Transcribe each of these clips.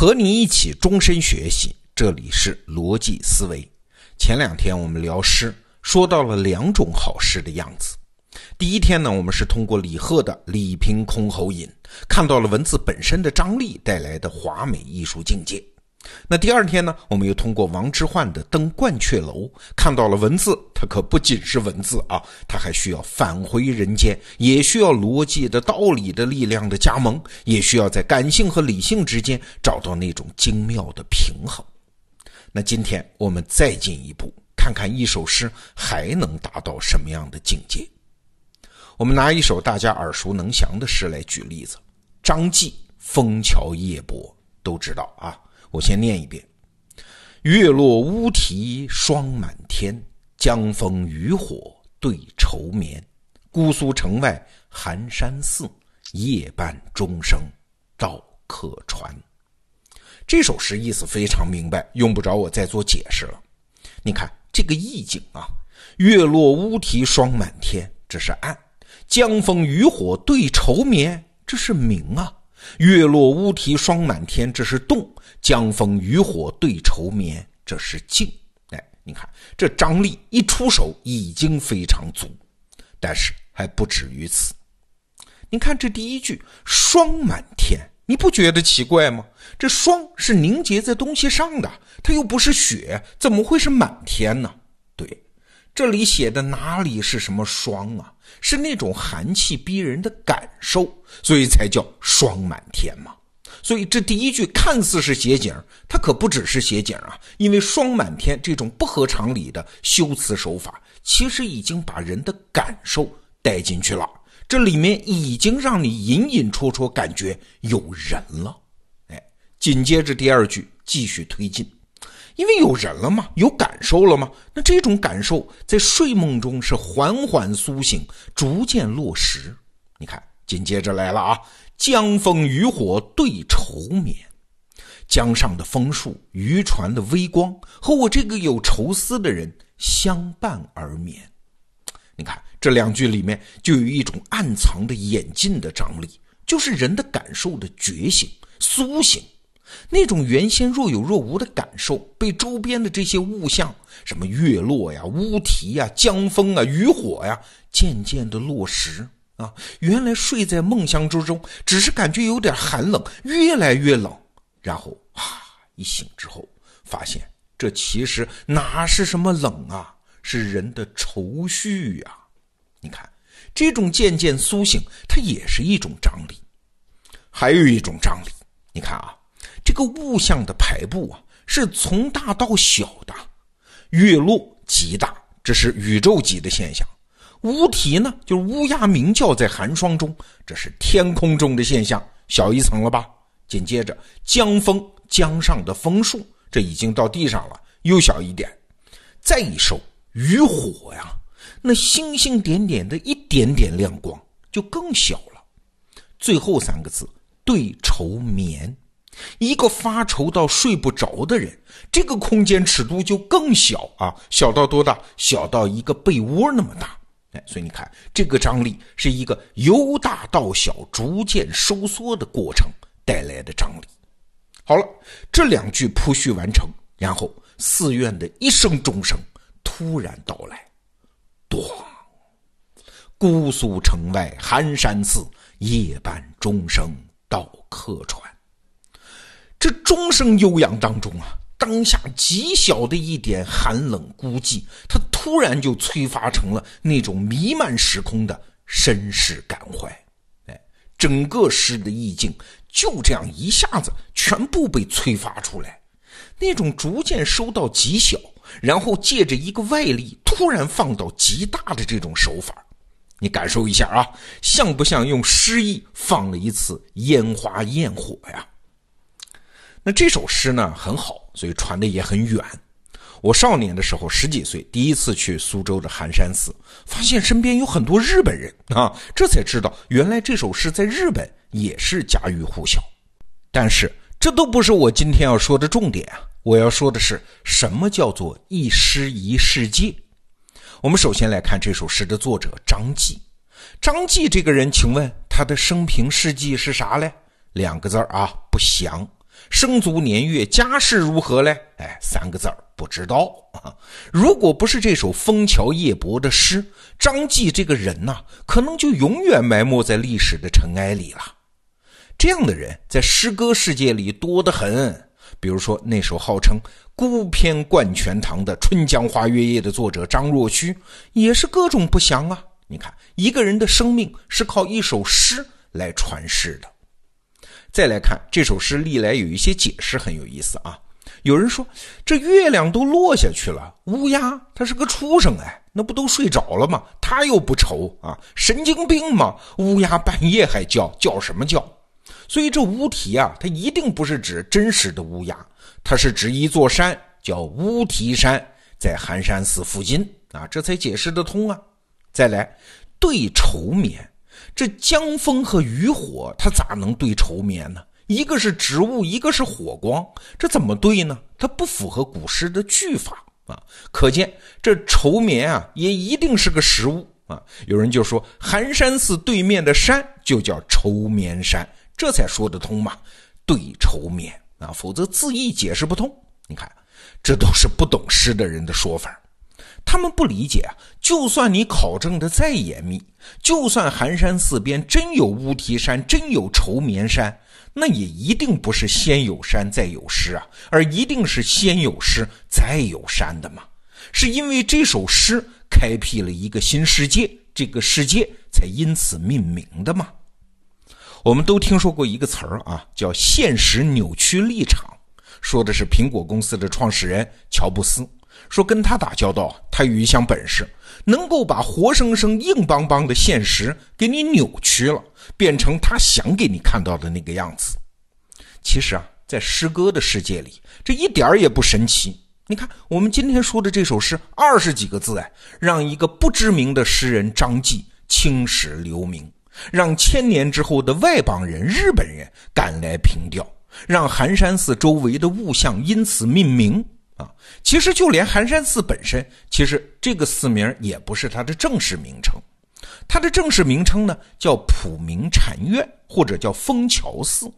和你一起终身学习，这里是逻辑思维。前两天我们聊诗，说到了两种好诗的样子。第一天呢，我们是通过李贺的“李凭箜篌引”，看到了文字本身的张力带来的华美艺术境界。那第二天呢，我们又通过王之涣的《登鹳雀楼》，看到了文字，它可不仅是文字啊，它还需要返回人间，也需要逻辑的道理的力量的加盟，也需要在感性和理性之间找到那种精妙的平衡。那今天我们再进一步，看看一首诗还能达到什么样的境界。我们拿一首大家耳熟能详的诗来举例子，张继《枫桥夜泊》，都知道啊。我先念一遍：月落乌啼霜满天，江枫渔火对愁眠。姑苏城外寒山寺，夜半钟声到客船。这首诗意思非常明白，用不着我再做解释了。你看这个意境啊，月落乌啼霜满天，这是暗；江枫渔火对愁眠，这是明啊。月落乌啼霜满天，这是动；江枫渔火对愁眠，这是静。哎，你看这张力一出手已经非常足，但是还不止于此。你看这第一句“霜满天”，你不觉得奇怪吗？这霜是凝结在东西上的，它又不是雪，怎么会是满天呢？对，这里写的哪里是什么霜啊？是那种寒气逼人的感受，所以才叫霜满天嘛。所以这第一句看似是写景，它可不只是写景啊。因为霜满天这种不合常理的修辞手法，其实已经把人的感受带进去了。这里面已经让你隐隐绰绰感觉有人了。哎，紧接着第二句继续推进。因为有人了嘛，有感受了嘛，那这种感受在睡梦中是缓缓苏醒，逐渐落实。你看，紧接着来了啊，江枫渔火对愁眠，江上的枫树、渔船的微光和我这个有愁思的人相伴而眠。你看这两句里面就有一种暗藏的演进的张力，就是人的感受的觉醒、苏醒。那种原先若有若无的感受，被周边的这些物象，什么月落呀、乌啼呀、江风啊、渔火呀，渐渐的落实啊。原来睡在梦乡之中，只是感觉有点寒冷，越来越冷。然后啊，一醒之后，发现这其实哪是什么冷啊，是人的愁绪呀。你看，这种渐渐苏醒，它也是一种张力。还有一种张力，你看啊。个物象的排布啊，是从大到小的。月落极大，这是宇宙级的现象；乌啼呢，就是乌鸦鸣叫在寒霜中，这是天空中的现象，小一层了吧？紧接着，江枫，江上的枫树，这已经到地上了，又小一点。再一收，渔火呀，那星星点点的一点点亮光，就更小了。最后三个字，对愁眠。一个发愁到睡不着的人，这个空间尺度就更小啊，小到多大？小到一个被窝那么大。哎，所以你看，这个张力是一个由大到小逐渐收缩的过程带来的张力。好了，这两句铺叙完成，然后寺院的一声钟声突然到来，咣！姑苏城外寒山寺，夜半钟声到客船。这钟声悠扬当中啊，当下极小的一点寒冷孤寂，它突然就催发成了那种弥漫时空的身世感怀。哎，整个诗的意境就这样一下子全部被催发出来，那种逐渐收到极小，然后借着一个外力突然放到极大的这种手法，你感受一下啊，像不像用诗意放了一次烟花焰火呀？那这首诗呢很好，所以传的也很远。我少年的时候十几岁，第一次去苏州的寒山寺，发现身边有很多日本人啊，这才知道原来这首诗在日本也是家喻户晓。但是这都不是我今天要说的重点啊！我要说的是什么叫做一诗一世界。我们首先来看这首诗的作者张继。张继这个人，请问他的生平事迹是啥嘞？两个字啊，不详。生卒年月家世如何嘞？哎，三个字儿不知道啊。如果不是这首《枫桥夜泊》的诗，张继这个人呐，可能就永远埋没在历史的尘埃里了。这样的人在诗歌世界里多得很。比如说那首号称孤篇贯全唐的《春江花月夜》的作者张若虚，也是各种不详啊。你看，一个人的生命是靠一首诗来传世的。再来看这首诗，历来有一些解释很有意思啊。有人说，这月亮都落下去了，乌鸦它是个畜生哎，那不都睡着了吗？它又不愁啊，神经病吗？乌鸦半夜还叫，叫什么叫？所以这乌啼啊，它一定不是指真实的乌鸦，它是指一座山，叫乌啼山，在寒山寺附近啊，这才解释得通啊。再来对愁眠。这江风和渔火，它咋能对愁眠呢？一个是植物，一个是火光，这怎么对呢？它不符合古诗的句法啊！可见这愁眠啊，也一定是个实物啊！有人就说寒山寺对面的山就叫愁眠山，这才说得通嘛？对愁眠啊，否则字义解释不通。你看，这都是不懂诗的人的说法。他们不理解啊！就算你考证的再严密，就算寒山寺边真有乌啼山，真有愁眠山，那也一定不是先有山再有诗啊，而一定是先有诗再有山的嘛。是因为这首诗开辟了一个新世界，这个世界才因此命名的嘛。我们都听说过一个词儿啊，叫现实扭曲立场，说的是苹果公司的创始人乔布斯。说跟他打交道，他有一项本事，能够把活生生硬邦邦的现实给你扭曲了，变成他想给你看到的那个样子。其实啊，在诗歌的世界里，这一点儿也不神奇。你看，我们今天说的这首诗，二十几个字，哎，让一个不知名的诗人张继青史留名，让千年之后的外邦人、日本人赶来凭吊，让寒山寺周围的物象因此命名。啊，其实就连寒山寺本身，其实这个寺名也不是它的正式名称，它的正式名称呢叫普明禅院或者叫枫桥寺。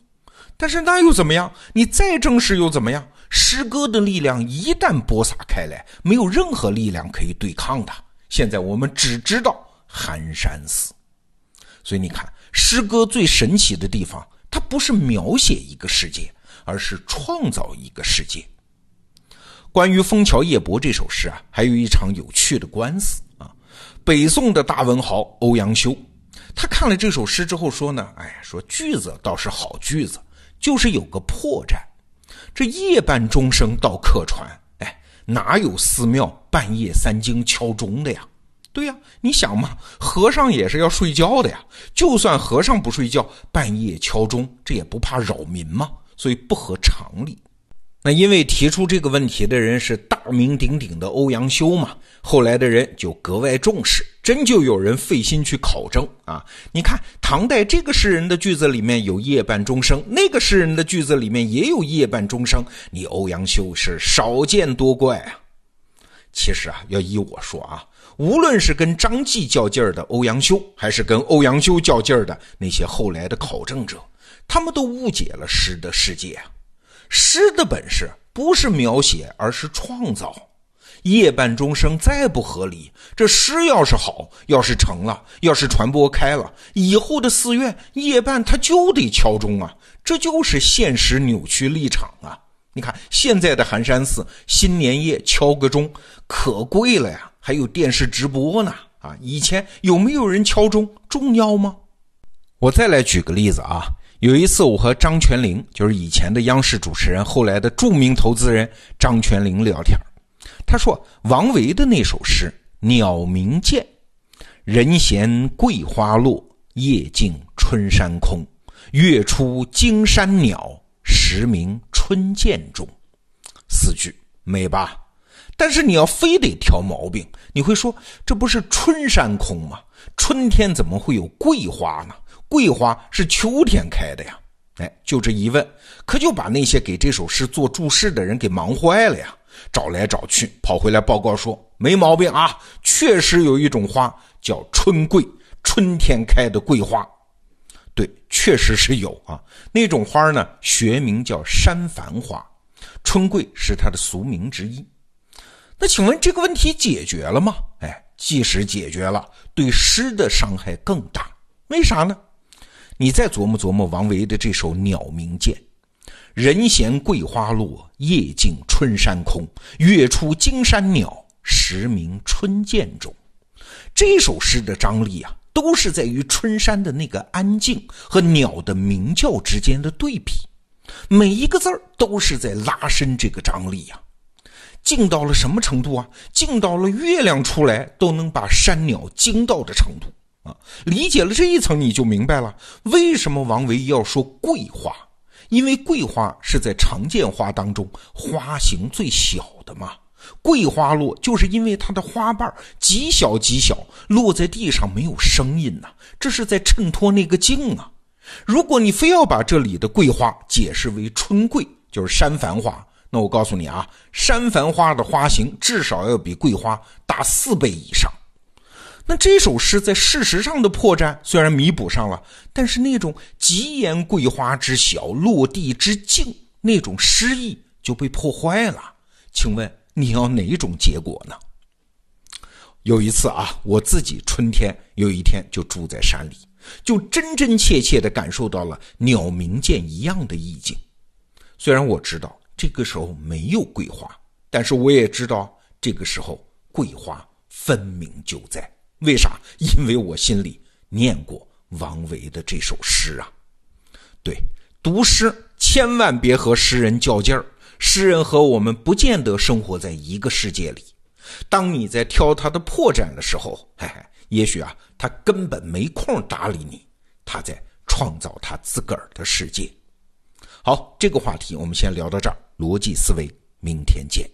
但是那又怎么样？你再正式又怎么样？诗歌的力量一旦播撒开来，没有任何力量可以对抗的。现在我们只知道寒山寺，所以你看，诗歌最神奇的地方，它不是描写一个世界，而是创造一个世界。关于《枫桥夜泊》这首诗啊，还有一场有趣的官司啊。北宋的大文豪欧阳修，他看了这首诗之后说呢：“哎，说句子倒是好句子，就是有个破绽。这夜半钟声到客船，哎，哪有寺庙半夜三更敲钟的呀？对呀，你想嘛，和尚也是要睡觉的呀。就算和尚不睡觉，半夜敲钟，这也不怕扰民吗？所以不合常理。”那因为提出这个问题的人是大名鼎鼎的欧阳修嘛，后来的人就格外重视，真就有人费心去考证啊。你看唐代这个诗人的句子里面有夜半钟声，那个诗人的句子里面也有夜半钟声，你欧阳修是少见多怪啊。其实啊，要依我说啊，无论是跟张继较劲儿的欧阳修，还是跟欧阳修较劲儿的那些后来的考证者，他们都误解了诗的世界啊。诗的本事不是描写，而是创造。夜半钟声再不合理，这诗要是好，要是成了，要是传播开了，以后的寺院夜半他就得敲钟啊！这就是现实扭曲立场啊！你看现在的寒山寺新年夜敲个钟可贵了呀，还有电视直播呢啊！以前有没有人敲钟重要吗？我再来举个例子啊。有一次，我和张泉灵，就是以前的央视主持人，后来的著名投资人张泉灵聊天他说，王维的那首诗《鸟鸣涧》，人闲桂花落，夜静春山空。月出惊山鸟，时鸣春涧中。四句美吧？但是你要非得挑毛病，你会说这不是春山空吗？春天怎么会有桂花呢？桂花是秋天开的呀，哎，就这一问，可就把那些给这首诗做注释的人给忙坏了呀。找来找去，跑回来报告说没毛病啊，确实有一种花叫春桂，春天开的桂花。对，确实是有啊。那种花呢，学名叫山繁花，春桂是它的俗名之一。那请问这个问题解决了吗？哎，即使解决了，对诗的伤害更大。为啥呢？你再琢磨琢磨王维的这首《鸟鸣涧》：“人闲桂花落，夜静春山空。月出惊山鸟，时鸣春涧中。”这首诗的张力啊，都是在于春山的那个安静和鸟的鸣叫之间的对比，每一个字儿都是在拉伸这个张力呀。静到了什么程度啊？静到了月亮出来都能把山鸟惊到的程度理解了这一层，你就明白了为什么王维要说桂花，因为桂花是在常见花当中花型最小的嘛。桂花落，就是因为它的花瓣极小极小，落在地上没有声音呐，这是在衬托那个静啊。如果你非要把这里的桂花解释为春桂，就是山繁花。那我告诉你啊，山繁花的花型至少要比桂花大四倍以上。那这首诗在事实上的破绽虽然弥补上了，但是那种“极言桂花之小，落地之静”那种诗意就被破坏了。请问你要哪种结果呢？有一次啊，我自己春天有一天就住在山里，就真真切切的感受到了鸟鸣涧一样的意境。虽然我知道。这个时候没有桂花，但是我也知道这个时候桂花分明就在。为啥？因为我心里念过王维的这首诗啊。对，读诗千万别和诗人较劲儿，诗人和我们不见得生活在一个世界里。当你在挑他的破绽的时候，嘿嘿，也许啊，他根本没空搭理你，他在创造他自个儿的世界。好，这个话题我们先聊到这儿。逻辑思维，明天见。